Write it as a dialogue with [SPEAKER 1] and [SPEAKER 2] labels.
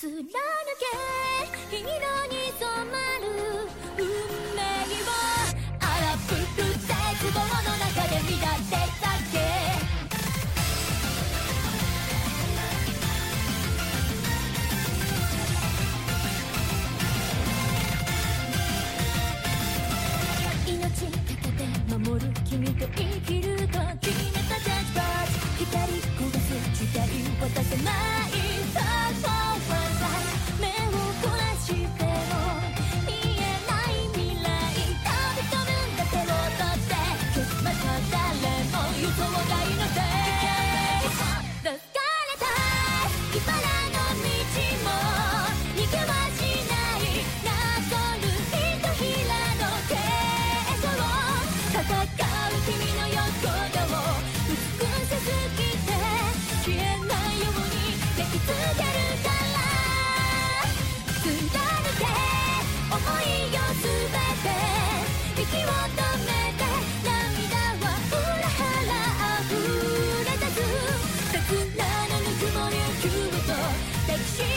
[SPEAKER 1] 貫け色に染まる運命を荒ぶる絶望の中で乱れ見立命たけ守る君と生きる抱きしめ